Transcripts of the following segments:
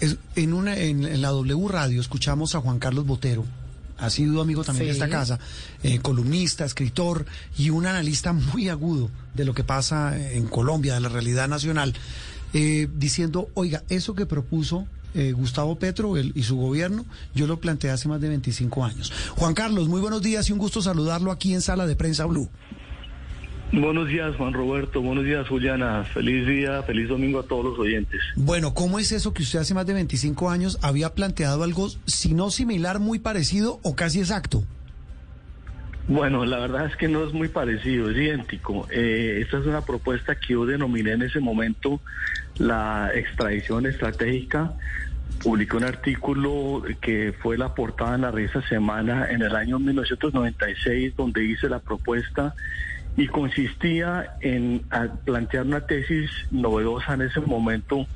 Es- en, una, en, en la W Radio escuchamos a Juan Carlos Botero, ha sido amigo también de esta casa, eh, columnista, escritor y un analista muy agudo de lo que pasa en Colombia, de la realidad nacional, eh, diciendo, oiga, eso que propuso eh, Gustavo Petro el- y su gobierno, yo lo planteé hace más de 25 años. Juan Carlos, muy buenos días y un gusto saludarlo aquí en Sala de Prensa Blue. Buenos días, Juan Roberto. Buenos días, Juliana. Feliz día, feliz domingo a todos los oyentes. Bueno, ¿cómo es eso que usted hace más de 25 años había planteado algo, si no similar, muy parecido o casi exacto? Bueno, la verdad es que no es muy parecido, es idéntico. Eh, esta es una propuesta que yo denominé en ese momento la extradición estratégica. Publiqué un artículo que fue la portada en la revista Semana en el año 1996, donde hice la propuesta y consistía en plantear una tesis novedosa en ese momento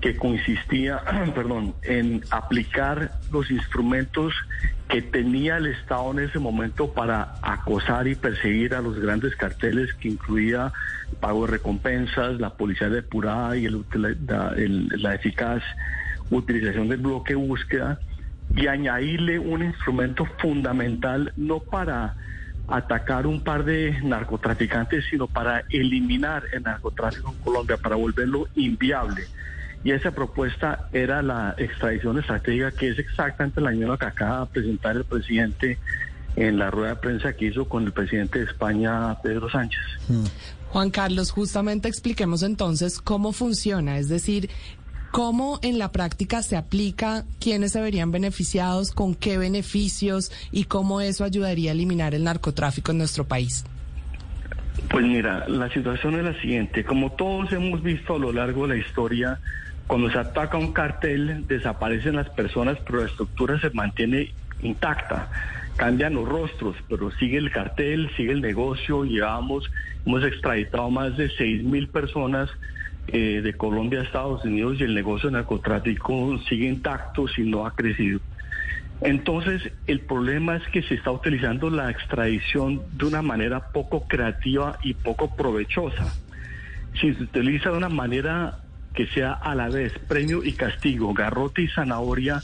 que consistía, perdón, en aplicar los instrumentos que tenía el Estado en ese momento para acosar y perseguir a los grandes carteles que incluía pago de recompensas, la policía depurada y el- la, la eficaz utilización del bloque búsqueda y añadirle un instrumento fundamental no para atacar un par de narcotraficantes, sino para eliminar el narcotráfico en Colombia, para volverlo inviable. Y esa propuesta era la extradición estratégica, que es exactamente la misma que acaba de presentar el presidente en la rueda de prensa que hizo con el presidente de España, Pedro Sánchez. Juan Carlos, justamente expliquemos entonces cómo funciona, es decir, cómo en la práctica se aplica, quiénes se verían beneficiados, con qué beneficios y cómo eso ayudaría a eliminar el narcotráfico en nuestro país. Pues mira, la situación es la siguiente. Como todos hemos visto a lo largo de la historia, cuando se ataca un cartel, desaparecen las personas, pero la estructura se mantiene intacta. Cambian los rostros, pero sigue el cartel, sigue el negocio. Llevamos, hemos extraditado más de seis mil personas eh, de Colombia a Estados Unidos y el negocio de narcotráfico sigue intacto, si no ha crecido. Entonces, el problema es que se está utilizando la extradición de una manera poco creativa y poco provechosa. Si se utiliza de una manera que sea a la vez premio y castigo, garrote y zanahoria,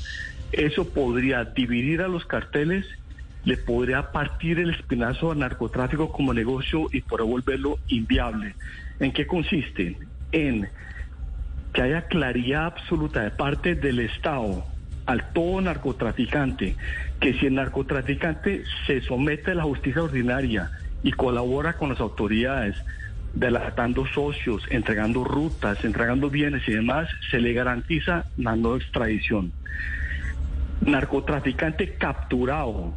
eso podría dividir a los carteles, le podría partir el espinazo al narcotráfico como negocio y por volverlo inviable. ¿En qué consiste? En que haya claridad absoluta de parte del Estado al todo narcotraficante, que si el narcotraficante se somete a la justicia ordinaria y colabora con las autoridades, delatando socios, entregando rutas, entregando bienes y demás, se le garantiza la no extradición. Narcotraficante capturado,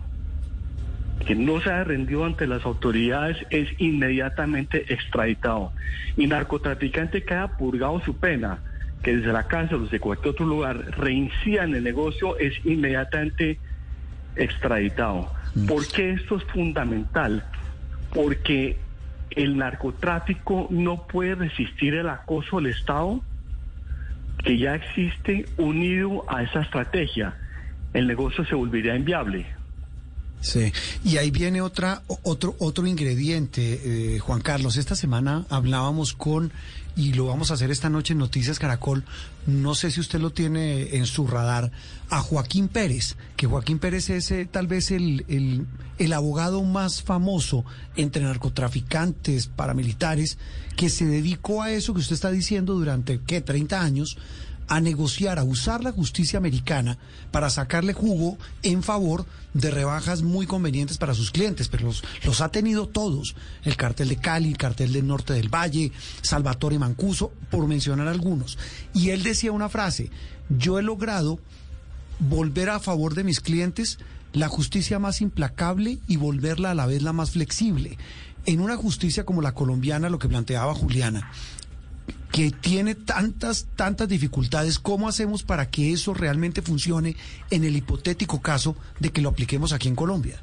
que no se ha rendido ante las autoridades es inmediatamente extraditado. Y narcotraficante que haya purgado su pena, que desde la cárcel o desde cualquier otro lugar reincida en el negocio, es inmediatamente extraditado. ¿Por qué esto es fundamental? Porque el narcotráfico no puede resistir el acoso del Estado que ya existe unido a esa estrategia. El negocio se volvería inviable. Sí, y ahí viene otra, otro, otro ingrediente, eh, Juan Carlos. Esta semana hablábamos con, y lo vamos a hacer esta noche en Noticias Caracol, no sé si usted lo tiene en su radar, a Joaquín Pérez, que Joaquín Pérez es eh, tal vez el, el, el abogado más famoso entre narcotraficantes, paramilitares, que se dedicó a eso que usted está diciendo durante, ¿qué?, 30 años a negociar, a usar la justicia americana para sacarle jugo en favor de rebajas muy convenientes para sus clientes, pero los, ha tenido todos. El cartel de Cali, el cartel del norte del Valle, Salvatore Mancuso, por mencionar algunos. Y él decía una frase, yo he logrado volver a favor de mis clientes la justicia más implacable y volverla a la vez la más flexible. En una justicia como la colombiana, lo que planteaba Juliana, que tiene tantas, tantas dificultades, ¿cómo hacemos para que eso realmente funcione en el hipotético caso de que lo apliquemos aquí en Colombia?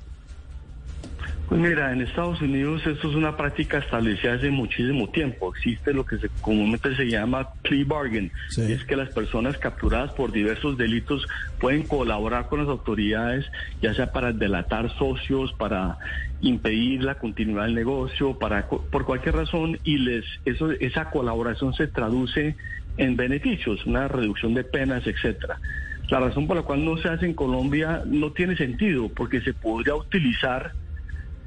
Pues mira, en Estados Unidos esto es una práctica establecida hace muchísimo tiempo. Existe lo que se, comúnmente se llama plea bargain. es que las personas capturadas por diversos delitos pueden colaborar con las autoridades, ya sea para delatar socios, para impedir la continuidad del negocio, para por cualquier razón, y les eso esa colaboración se traduce en beneficios, una reducción de penas, etcétera. La razón por la cual no se hace en Colombia no tiene sentido, porque se podría utilizar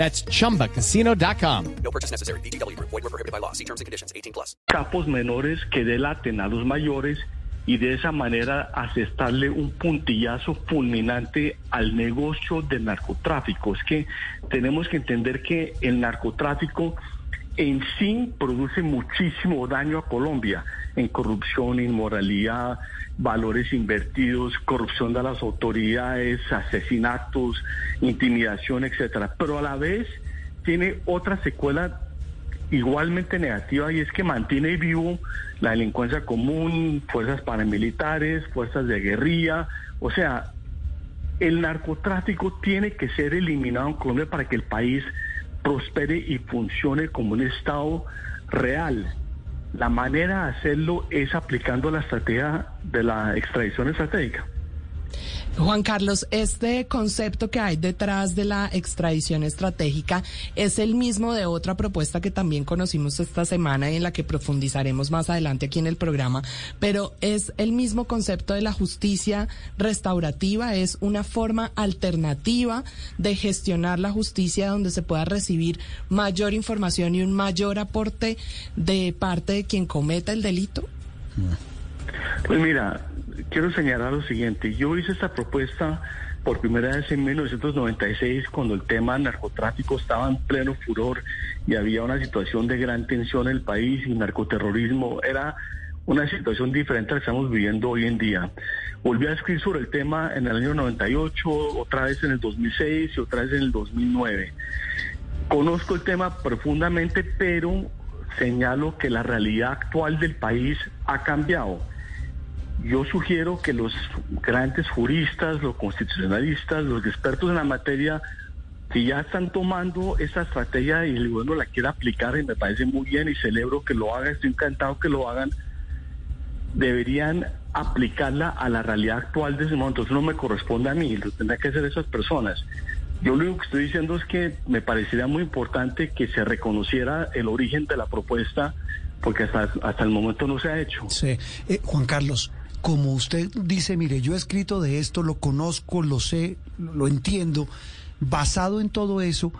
That's chumbacasino.com. No purchase necessary. BGW. Void were prohibited by law. See terms and conditions 18 plus. Capos menores que delaten a los mayores y de esa manera asestarle un puntillazo fulminante al negocio del narcotráfico. Es que tenemos que entender que el narcotráfico en sí produce muchísimo daño a Colombia en corrupción, inmoralidad, valores invertidos, corrupción de las autoridades, asesinatos, intimidación, etcétera. Pero a la vez tiene otra secuela igualmente negativa y es que mantiene vivo la delincuencia común, fuerzas paramilitares, fuerzas de guerrilla, o sea, el narcotráfico tiene que ser eliminado en Colombia para que el país prospere y funcione como un Estado real. La manera de hacerlo es aplicando la estrategia de la extradición estratégica. Juan Carlos, este concepto que hay detrás de la extradición estratégica es el mismo de otra propuesta que también conocimos esta semana y en la que profundizaremos más adelante aquí en el programa, pero es el mismo concepto de la justicia restaurativa, es una forma alternativa de gestionar la justicia donde se pueda recibir mayor información y un mayor aporte de parte de quien cometa el delito. Pues mira, quiero señalar lo siguiente. Yo hice esta propuesta por primera vez en 1996 cuando el tema narcotráfico estaba en pleno furor y había una situación de gran tensión en el país y narcoterrorismo era una situación diferente a la que estamos viviendo hoy en día. Volví a escribir sobre el tema en el año 98, otra vez en el 2006 y otra vez en el 2009. Conozco el tema profundamente, pero señalo que la realidad actual del país ha cambiado yo sugiero que los grandes juristas, los constitucionalistas, los expertos en la materia, que ya están tomando esa estrategia y gobierno la quiere aplicar y me parece muy bien y celebro que lo hagan, estoy encantado que lo hagan, deberían aplicarla a la realidad actual de ese momento. Eso no me corresponde a mí, lo tendrán que hacer esas personas. Yo lo único que estoy diciendo es que me parecería muy importante que se reconociera el origen de la propuesta, porque hasta, hasta el momento no se ha hecho. Sí. Eh, Juan Carlos, como usted dice, mire, yo he escrito de esto, lo conozco, lo sé, lo entiendo, basado en todo eso,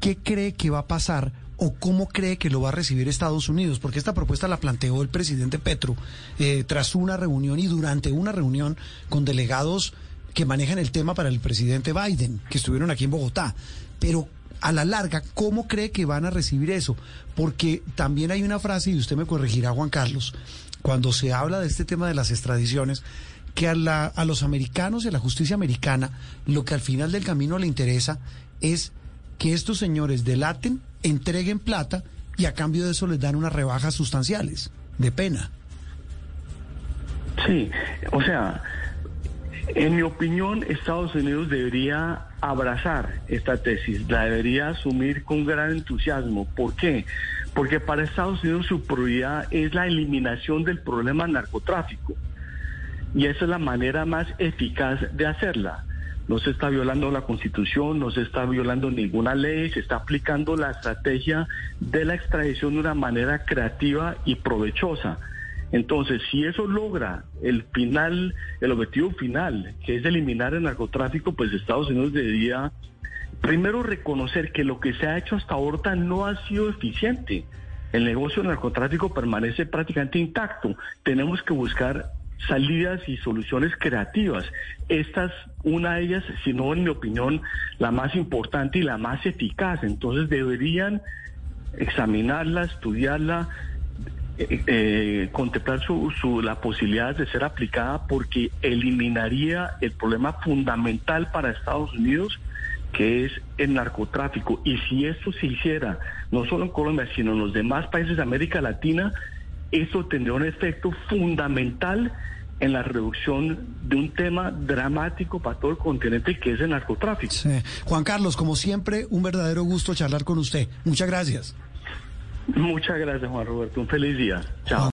¿qué cree que va a pasar? o cómo cree que lo va a recibir Estados Unidos, porque esta propuesta la planteó el presidente Petro eh, tras una reunión y durante una reunión con delegados que manejan el tema para el presidente Biden, que estuvieron aquí en Bogotá. Pero a la larga, ¿cómo cree que van a recibir eso? Porque también hay una frase, y usted me corregirá, Juan Carlos, cuando se habla de este tema de las extradiciones, que a, la, a los americanos y a la justicia americana lo que al final del camino le interesa es que estos señores delaten, entreguen plata y a cambio de eso les dan unas rebajas sustanciales de pena. Sí, o sea, en mi opinión, Estados Unidos debería abrazar esta tesis, la debería asumir con gran entusiasmo. ¿Por qué? Porque para Estados Unidos su prioridad es la eliminación del problema narcotráfico. Y esa es la manera más eficaz de hacerla. No se está violando la constitución, no se está violando ninguna ley, se está aplicando la estrategia de la extradición de una manera creativa y provechosa. Entonces, si eso logra el final, el objetivo final, que es eliminar el narcotráfico, pues Estados Unidos debería Primero, reconocer que lo que se ha hecho hasta ahora no ha sido eficiente. El negocio narcotráfico permanece prácticamente intacto. Tenemos que buscar salidas y soluciones creativas. Esta es una de ellas, si no en mi opinión, la más importante y la más eficaz. Entonces deberían examinarla, estudiarla, eh, eh, contemplar su, la posibilidad de ser aplicada porque eliminaría el problema fundamental para Estados Unidos que es el narcotráfico. Y si esto se hiciera, no solo en Colombia, sino en los demás países de América Latina, esto tendría un efecto fundamental en la reducción de un tema dramático para todo el continente que es el narcotráfico. Juan Carlos, como siempre, un verdadero gusto charlar con usted. Muchas gracias. Muchas gracias, Juan Roberto. Un feliz día. Chao.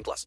18 plus.